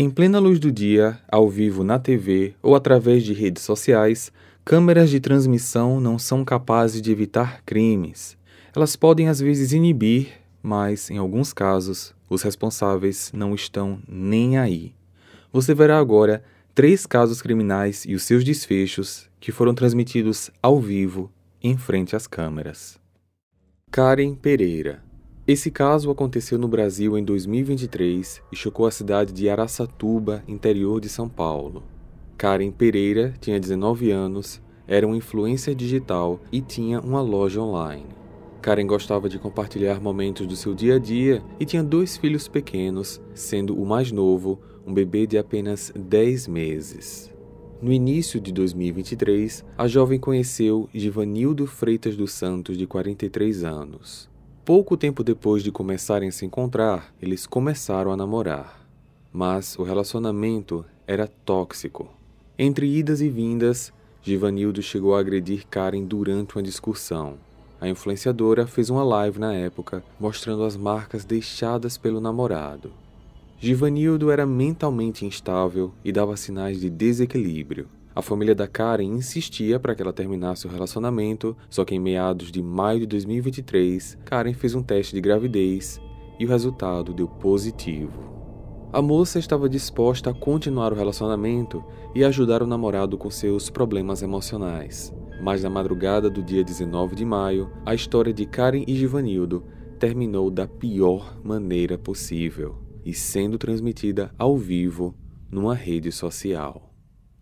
Em plena luz do dia, ao vivo na TV ou através de redes sociais, câmeras de transmissão não são capazes de evitar crimes. Elas podem às vezes inibir, mas, em alguns casos, os responsáveis não estão nem aí. Você verá agora três casos criminais e os seus desfechos que foram transmitidos ao vivo em frente às câmeras. Karen Pereira. Esse caso aconteceu no Brasil em 2023 e chocou a cidade de Araçatuba, interior de São Paulo. Karen Pereira tinha 19 anos, era uma influência digital e tinha uma loja online. Karen gostava de compartilhar momentos do seu dia a dia e tinha dois filhos pequenos, sendo o mais novo um bebê de apenas 10 meses. No início de 2023, a jovem conheceu Givanildo Freitas dos Santos, de 43 anos. Pouco tempo depois de começarem a se encontrar, eles começaram a namorar. Mas o relacionamento era tóxico. Entre idas e vindas, Givanildo chegou a agredir Karen durante uma discussão. A influenciadora fez uma live na época mostrando as marcas deixadas pelo namorado. Givanildo era mentalmente instável e dava sinais de desequilíbrio. A família da Karen insistia para que ela terminasse o relacionamento, só que em meados de maio de 2023, Karen fez um teste de gravidez e o resultado deu positivo. A moça estava disposta a continuar o relacionamento e ajudar o namorado com seus problemas emocionais. Mas na madrugada do dia 19 de maio, a história de Karen e Givanildo terminou da pior maneira possível e sendo transmitida ao vivo numa rede social.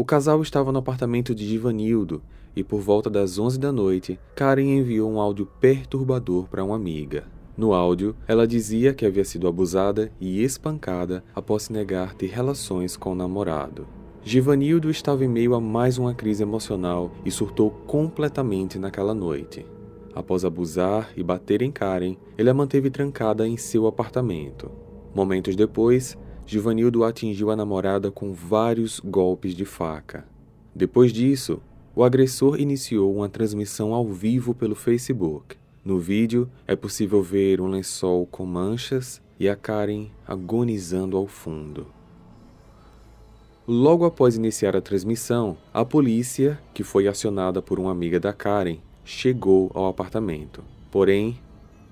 O casal estava no apartamento de Givanildo e por volta das 11 da noite, Karen enviou um áudio perturbador para uma amiga. No áudio, ela dizia que havia sido abusada e espancada após se negar ter relações com o namorado. Givanildo estava em meio a mais uma crise emocional e surtou completamente naquela noite. Após abusar e bater em Karen, ele a manteve trancada em seu apartamento. Momentos depois, Givanildo atingiu a namorada com vários golpes de faca. Depois disso, o agressor iniciou uma transmissão ao vivo pelo Facebook. No vídeo, é possível ver um lençol com manchas e a Karen agonizando ao fundo. Logo após iniciar a transmissão, a polícia, que foi acionada por uma amiga da Karen, chegou ao apartamento. Porém,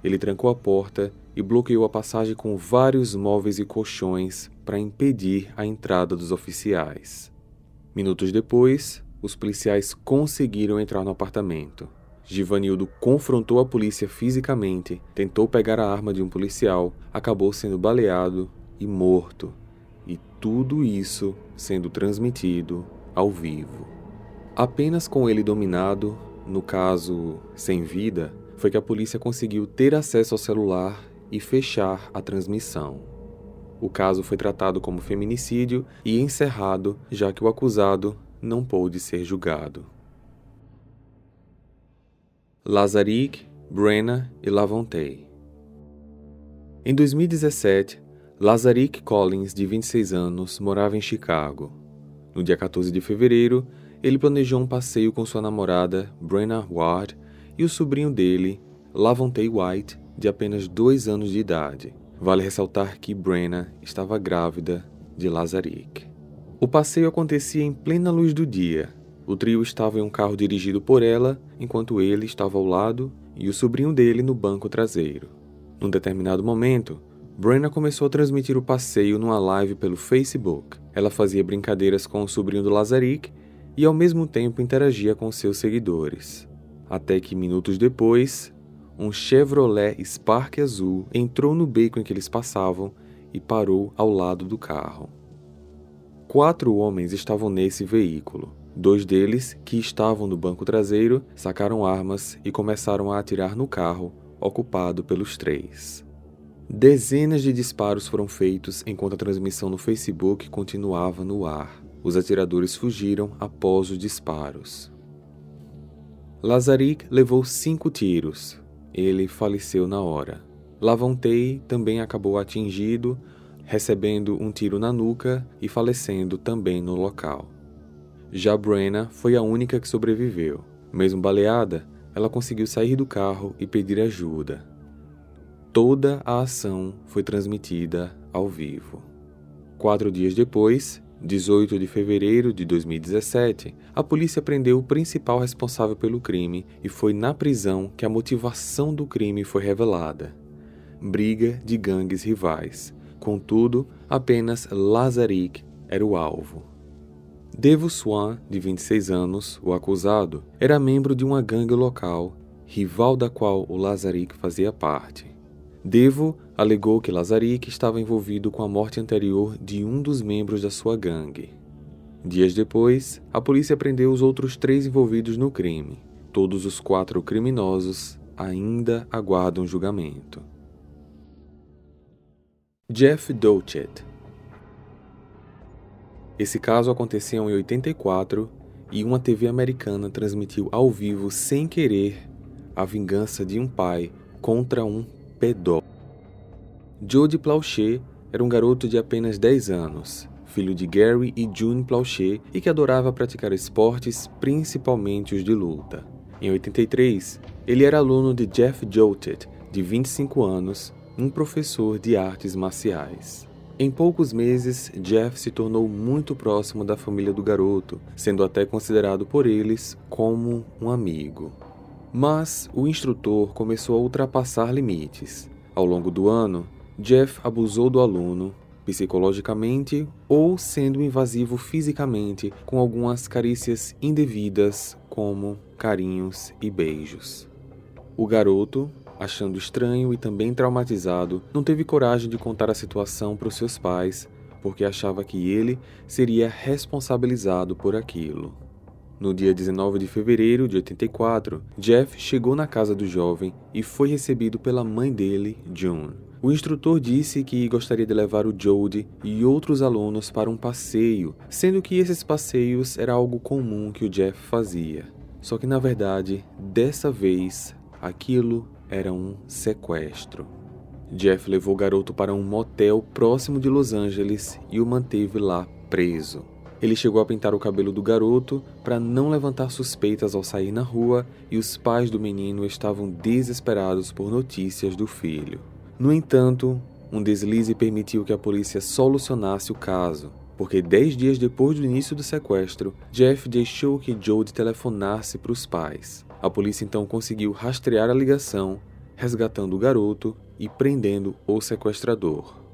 ele trancou a porta e bloqueou a passagem com vários móveis e colchões para impedir a entrada dos oficiais. Minutos depois, os policiais conseguiram entrar no apartamento. Givanildo confrontou a polícia fisicamente, tentou pegar a arma de um policial, acabou sendo baleado e morto. E tudo isso sendo transmitido ao vivo. Apenas com ele dominado, no caso sem vida, foi que a polícia conseguiu ter acesso ao celular e fechar a transmissão. O caso foi tratado como feminicídio e encerrado, já que o acusado não pôde ser julgado. Lazarick, Brenna e Lavonte. Em 2017, Lazarick Collins, de 26 anos, morava em Chicago. No dia 14 de fevereiro, ele planejou um passeio com sua namorada, Brenna Ward, e o sobrinho dele, Lavonte White, de apenas dois anos de idade. Vale ressaltar que Brenna estava grávida de Lazarick. O passeio acontecia em plena luz do dia. O trio estava em um carro dirigido por ela, enquanto ele estava ao lado e o sobrinho dele no banco traseiro. Num determinado momento, Brenna começou a transmitir o passeio numa live pelo Facebook. Ela fazia brincadeiras com o sobrinho do Lazarick e ao mesmo tempo interagia com seus seguidores. Até que minutos depois, um Chevrolet Spark azul entrou no beco em que eles passavam e parou ao lado do carro. Quatro homens estavam nesse veículo. Dois deles, que estavam no banco traseiro, sacaram armas e começaram a atirar no carro, ocupado pelos três. Dezenas de disparos foram feitos enquanto a transmissão no Facebook continuava no ar. Os atiradores fugiram após os disparos. Lazarick levou cinco tiros, ele faleceu na hora. Lavonte também acabou atingido, recebendo um tiro na nuca e falecendo também no local. Já Brenna foi a única que sobreviveu. Mesmo baleada, ela conseguiu sair do carro e pedir ajuda. Toda a ação foi transmitida ao vivo. Quatro dias depois, 18 de fevereiro de 2017, a polícia prendeu o principal responsável pelo crime e foi na prisão que a motivação do crime foi revelada. Briga de gangues rivais. Contudo, apenas Lazarik era o alvo. Devo Swan, de 26 anos, o acusado, era membro de uma gangue local, rival da qual o Lazarik fazia parte. Devo alegou que Lazarik estava envolvido com a morte anterior de um dos membros da sua gangue. Dias depois, a polícia prendeu os outros três envolvidos no crime. Todos os quatro criminosos ainda aguardam julgamento. Jeff Dochet Esse caso aconteceu em 84 e uma TV americana transmitiu ao vivo sem querer a vingança de um pai contra um pedófilo. Jody Plauché era um garoto de apenas 10 anos, filho de Gary e June Plauché e que adorava praticar esportes, principalmente os de luta. Em 83, ele era aluno de Jeff Joltet, de 25 anos, um professor de artes marciais. Em poucos meses, Jeff se tornou muito próximo da família do garoto, sendo até considerado por eles como um amigo. Mas o instrutor começou a ultrapassar limites. Ao longo do ano, Jeff abusou do aluno psicologicamente ou sendo invasivo fisicamente com algumas carícias indevidas, como carinhos e beijos. O garoto, achando estranho e também traumatizado, não teve coragem de contar a situação para os seus pais, porque achava que ele seria responsabilizado por aquilo. No dia 19 de fevereiro de 84, Jeff chegou na casa do jovem e foi recebido pela mãe dele, June. O instrutor disse que gostaria de levar o Jody e outros alunos para um passeio, sendo que esses passeios era algo comum que o Jeff fazia. Só que na verdade, dessa vez, aquilo era um sequestro. Jeff levou o garoto para um motel próximo de Los Angeles e o manteve lá preso. Ele chegou a pintar o cabelo do garoto para não levantar suspeitas ao sair na rua e os pais do menino estavam desesperados por notícias do filho. No entanto, um deslize permitiu que a polícia solucionasse o caso, porque dez dias depois do início do sequestro, Jeff deixou que Jody telefonasse para os pais. A polícia então conseguiu rastrear a ligação, resgatando o garoto e prendendo o sequestrador.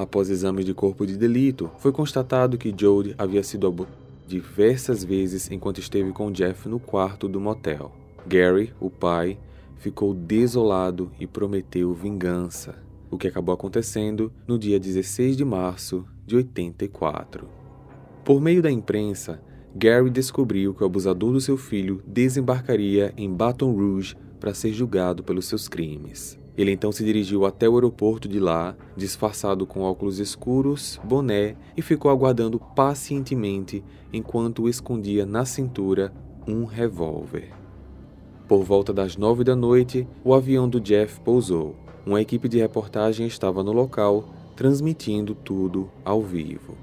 Após exames de corpo de delito, foi constatado que Jody havia sido abusado diversas vezes enquanto esteve com Jeff no quarto do motel. Gary, o pai, ficou desolado e prometeu vingança, o que acabou acontecendo no dia 16 de março de 84. Por meio da imprensa, Gary descobriu que o abusador do seu filho desembarcaria em Baton Rouge para ser julgado pelos seus crimes. Ele então se dirigiu até o aeroporto de lá, disfarçado com óculos escuros, boné e ficou aguardando pacientemente enquanto escondia na cintura um revólver. Por volta das nove da noite, o avião do Jeff pousou. Uma equipe de reportagem estava no local, transmitindo tudo ao vivo.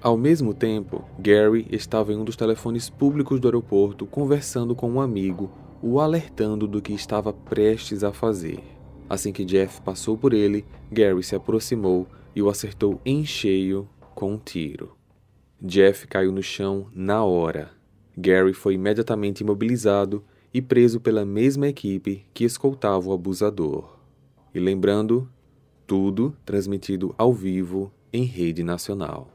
Ao mesmo tempo, Gary estava em um dos telefones públicos do aeroporto conversando com um amigo, o alertando do que estava prestes a fazer. Assim que Jeff passou por ele, Gary se aproximou e o acertou em cheio com um tiro. Jeff caiu no chão na hora. Gary foi imediatamente imobilizado e preso pela mesma equipe que escoltava o abusador. E lembrando, tudo transmitido ao vivo em rede nacional.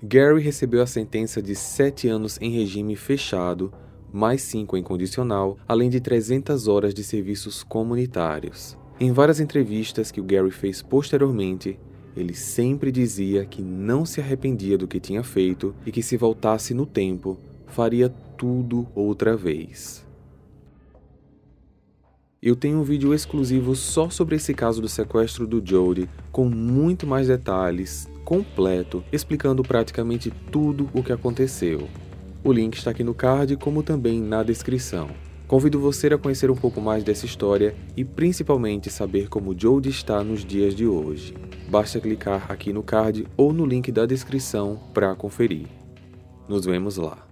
Gary recebeu a sentença de sete anos em regime fechado, mais cinco em condicional, além de 300 horas de serviços comunitários. Em várias entrevistas que o Gary fez posteriormente, ele sempre dizia que não se arrependia do que tinha feito e que, se voltasse no tempo, faria tudo outra vez. Eu tenho um vídeo exclusivo só sobre esse caso do sequestro do Jody, com muito mais detalhes, completo, explicando praticamente tudo o que aconteceu. O link está aqui no card, como também na descrição. Convido você a conhecer um pouco mais dessa história e principalmente saber como Jody está nos dias de hoje. Basta clicar aqui no card ou no link da descrição para conferir. Nos vemos lá.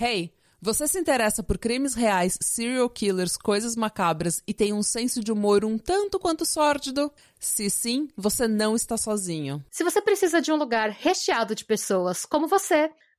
Hey! Você se interessa por crimes reais, serial killers, coisas macabras e tem um senso de humor um tanto quanto sórdido? Se sim, você não está sozinho. Se você precisa de um lugar recheado de pessoas como você,